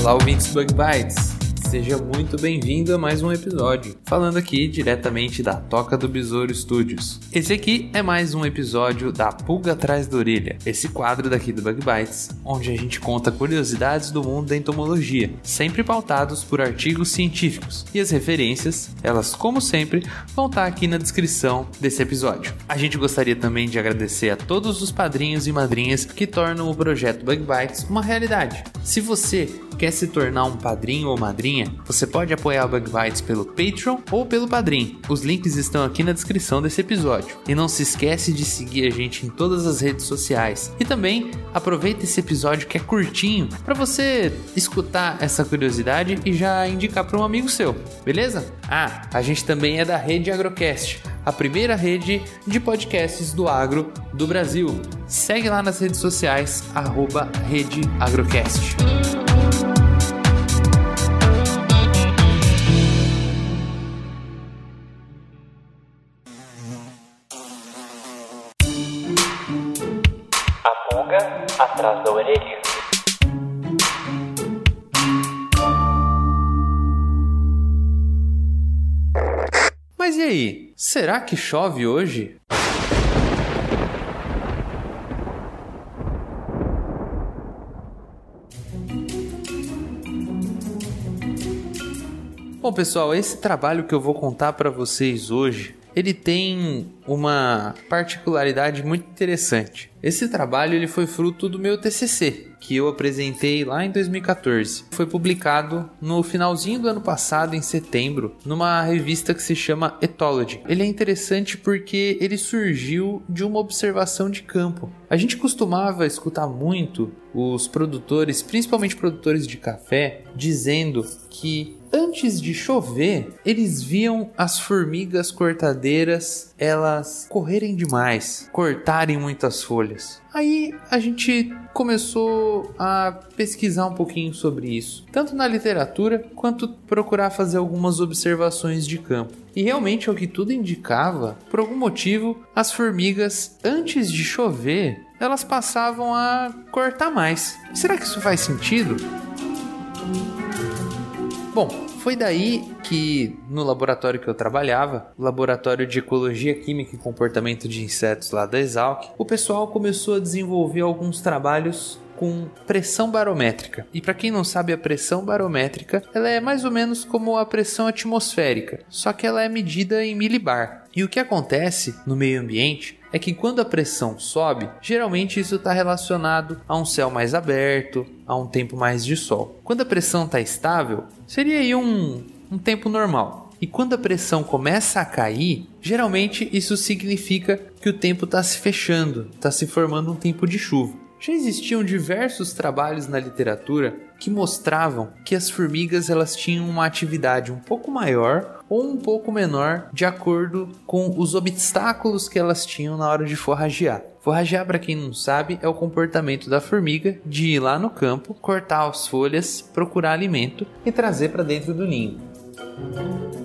Olá, ouvintes Bug Bites! Seja muito bem-vindo a mais um episódio, falando aqui diretamente da Toca do Besouro Studios. Esse aqui é mais um episódio da Pulga Atrás da Orelha, esse quadro daqui do Bug Bites, onde a gente conta curiosidades do mundo da entomologia, sempre pautados por artigos científicos. E as referências, elas como sempre, vão estar aqui na descrição desse episódio. A gente gostaria também de agradecer a todos os padrinhos e madrinhas que tornam o projeto Bug Bites uma realidade. Se você quer se tornar um padrinho ou madrinha, você pode apoiar o Bug Bites pelo Patreon ou pelo Padrim. Os links estão aqui na descrição desse episódio. E não se esquece de seguir a gente em todas as redes sociais. E também aproveita esse episódio que é curtinho para você escutar essa curiosidade e já indicar para um amigo seu, beleza? Ah, a gente também é da Rede Agrocast, a primeira rede de podcasts do agro do Brasil. Segue lá nas redes sociais, arroba Rede Agrocast. Pulga atrás da orelha. Mas e aí, será que chove hoje? Bom, pessoal, esse trabalho que eu vou contar para vocês hoje, ele tem uma particularidade muito interessante. Esse trabalho ele foi fruto do meu TCC, que eu apresentei lá em 2014. Foi publicado no finalzinho do ano passado, em setembro, numa revista que se chama Ethology. Ele é interessante porque ele surgiu de uma observação de campo. A gente costumava escutar muito os produtores, principalmente produtores de café, dizendo que antes de chover, eles viam as formigas cortadeiras elas correrem demais, cortarem muitas folhas. Aí a gente começou a pesquisar um pouquinho sobre isso, tanto na literatura quanto procurar fazer algumas observações de campo. E realmente, ao que tudo indicava, por algum motivo, as formigas, antes de chover, elas passavam a cortar mais. Será que isso faz sentido? Bom, foi daí que no laboratório que eu trabalhava, laboratório de ecologia química e comportamento de insetos lá da Exalc, o pessoal começou a desenvolver alguns trabalhos com pressão barométrica. E para quem não sabe, a pressão barométrica, ela é mais ou menos como a pressão atmosférica, só que ela é medida em milibar. E o que acontece no meio ambiente é que quando a pressão sobe, geralmente isso está relacionado a um céu mais aberto, a um tempo mais de sol. Quando a pressão está estável, seria aí um, um tempo normal. E quando a pressão começa a cair, geralmente isso significa que o tempo está se fechando, está se formando um tempo de chuva. Já existiam diversos trabalhos na literatura que mostravam que as formigas elas tinham uma atividade um pouco maior ou um pouco menor de acordo com os obstáculos que elas tinham na hora de forragear. Forragear, para quem não sabe, é o comportamento da formiga de ir lá no campo, cortar as folhas, procurar alimento e trazer para dentro do ninho.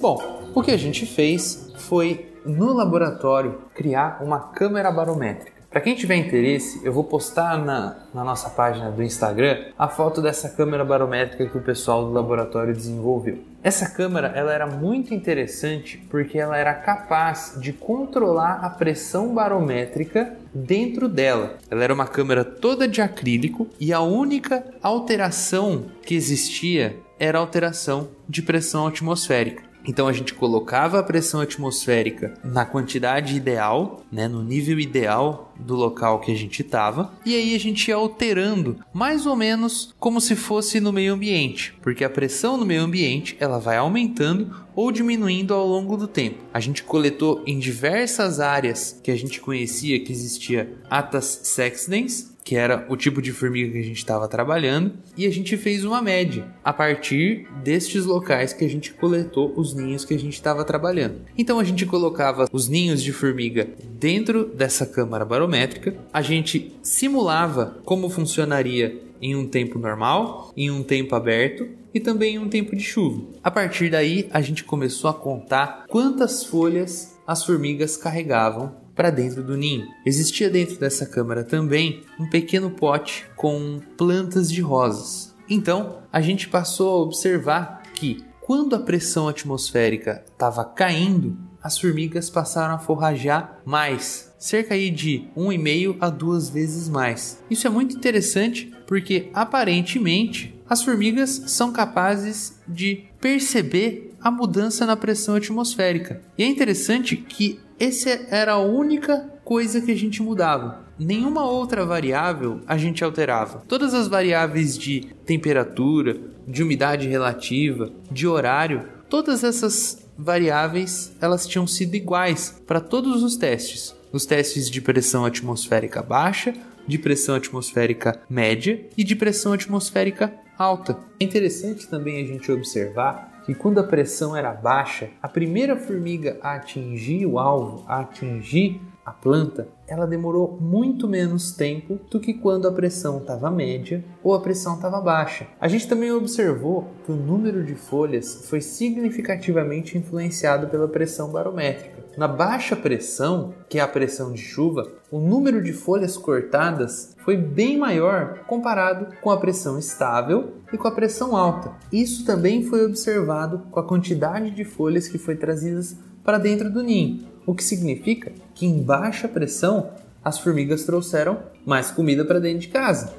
Bom, o que a gente fez foi no laboratório criar uma câmera barométrica. Para quem tiver interesse, eu vou postar na, na, nossa página do Instagram a foto dessa câmera barométrica que o pessoal do laboratório desenvolveu. Essa câmera ela era muito interessante porque ela era capaz de controlar a pressão barométrica dentro dela. Ela era uma câmera toda de acrílico e a única alteração que existia era alteração de pressão atmosférica. Então a gente colocava a pressão atmosférica na quantidade ideal, né, no nível ideal do local que a gente estava, e aí a gente ia alterando mais ou menos como se fosse no meio ambiente, porque a pressão no meio ambiente ela vai aumentando ou diminuindo ao longo do tempo. A gente coletou em diversas áreas que a gente conhecia que existia Atas sexdens, que era o tipo de formiga que a gente estava trabalhando, e a gente fez uma média a partir destes locais que a gente coletou os ninhos que a gente estava trabalhando. Então a gente colocava os ninhos de formiga dentro dessa câmara barométrica, a gente simulava como funcionaria em um tempo normal, em um tempo aberto e também em um tempo de chuva. A partir daí, a gente começou a contar quantas folhas as formigas carregavam para dentro do ninho. Existia dentro dessa câmara também um pequeno pote com plantas de rosas. Então, a gente passou a observar que quando a pressão atmosférica estava caindo, as formigas passaram a forragear mais, cerca aí de 1,5 a 2 vezes mais. Isso é muito interessante porque aparentemente as formigas são capazes de perceber a mudança na pressão atmosférica. E é interessante que essa era a única coisa que a gente mudava. Nenhuma outra variável a gente alterava. Todas as variáveis de temperatura, de umidade relativa, de horário, todas essas variáveis elas tinham sido iguais para todos os testes. Os testes de pressão atmosférica baixa, de pressão atmosférica média e de pressão atmosférica alta. É interessante também a gente observar que quando a pressão era baixa, a primeira formiga a atingir o alvo, a atingir a planta, ela demorou muito menos tempo do que quando a pressão estava média ou a pressão estava baixa. A gente também observou que o número de folhas foi significativamente influenciado pela pressão barométrica. Na baixa pressão, que é a pressão de chuva, o número de folhas cortadas foi bem maior comparado com a pressão estável e com a pressão alta. Isso também foi observado com a quantidade de folhas que foi trazidas para dentro do ninho o que significa que em baixa pressão as formigas trouxeram mais comida para dentro de casa.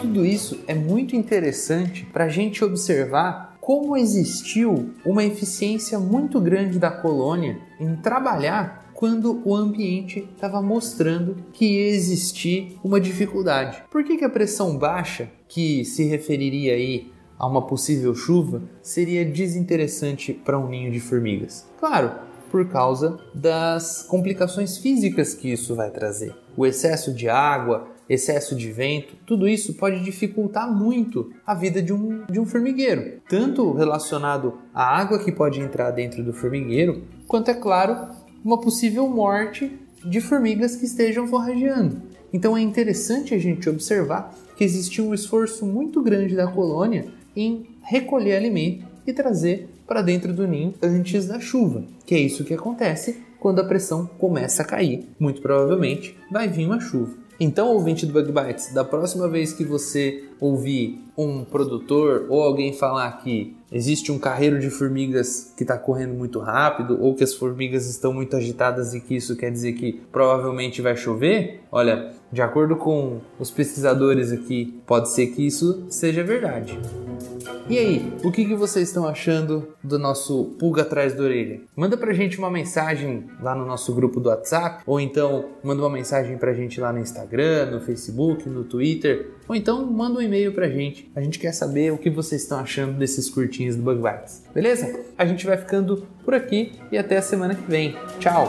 Tudo isso é muito interessante para a gente observar como existiu uma eficiência muito grande da colônia em trabalhar quando o ambiente estava mostrando que ia existir uma dificuldade. Por que, que a pressão baixa, que se referiria aí a uma possível chuva, seria desinteressante para um ninho de formigas? Claro, por causa das complicações físicas que isso vai trazer. O excesso de água, excesso de vento, tudo isso pode dificultar muito a vida de um, de um formigueiro, tanto relacionado à água que pode entrar dentro do formigueiro, quanto, é claro, uma possível morte de formigas que estejam forrageando. Então é interessante a gente observar que existe um esforço muito grande da colônia em recolher alimento e trazer para dentro do ninho antes da chuva, que é isso que acontece quando a pressão começa a cair. Muito provavelmente vai vir uma chuva. Então, ouvinte do Bug Bites, da próxima vez que você ouvir um produtor ou alguém falar que existe um carreiro de formigas que está correndo muito rápido ou que as formigas estão muito agitadas e que isso quer dizer que provavelmente vai chover, olha, de acordo com os pesquisadores aqui, pode ser que isso seja verdade. E aí, o que, que vocês estão achando do nosso pulga atrás da orelha? Manda pra gente uma mensagem lá no nosso grupo do WhatsApp, ou então manda uma mensagem pra gente lá no Instagram, no Facebook, no Twitter, ou então manda um e-mail pra gente. A gente quer saber o que vocês estão achando desses curtinhos do Bug Bites. Beleza? A gente vai ficando por aqui e até a semana que vem. Tchau!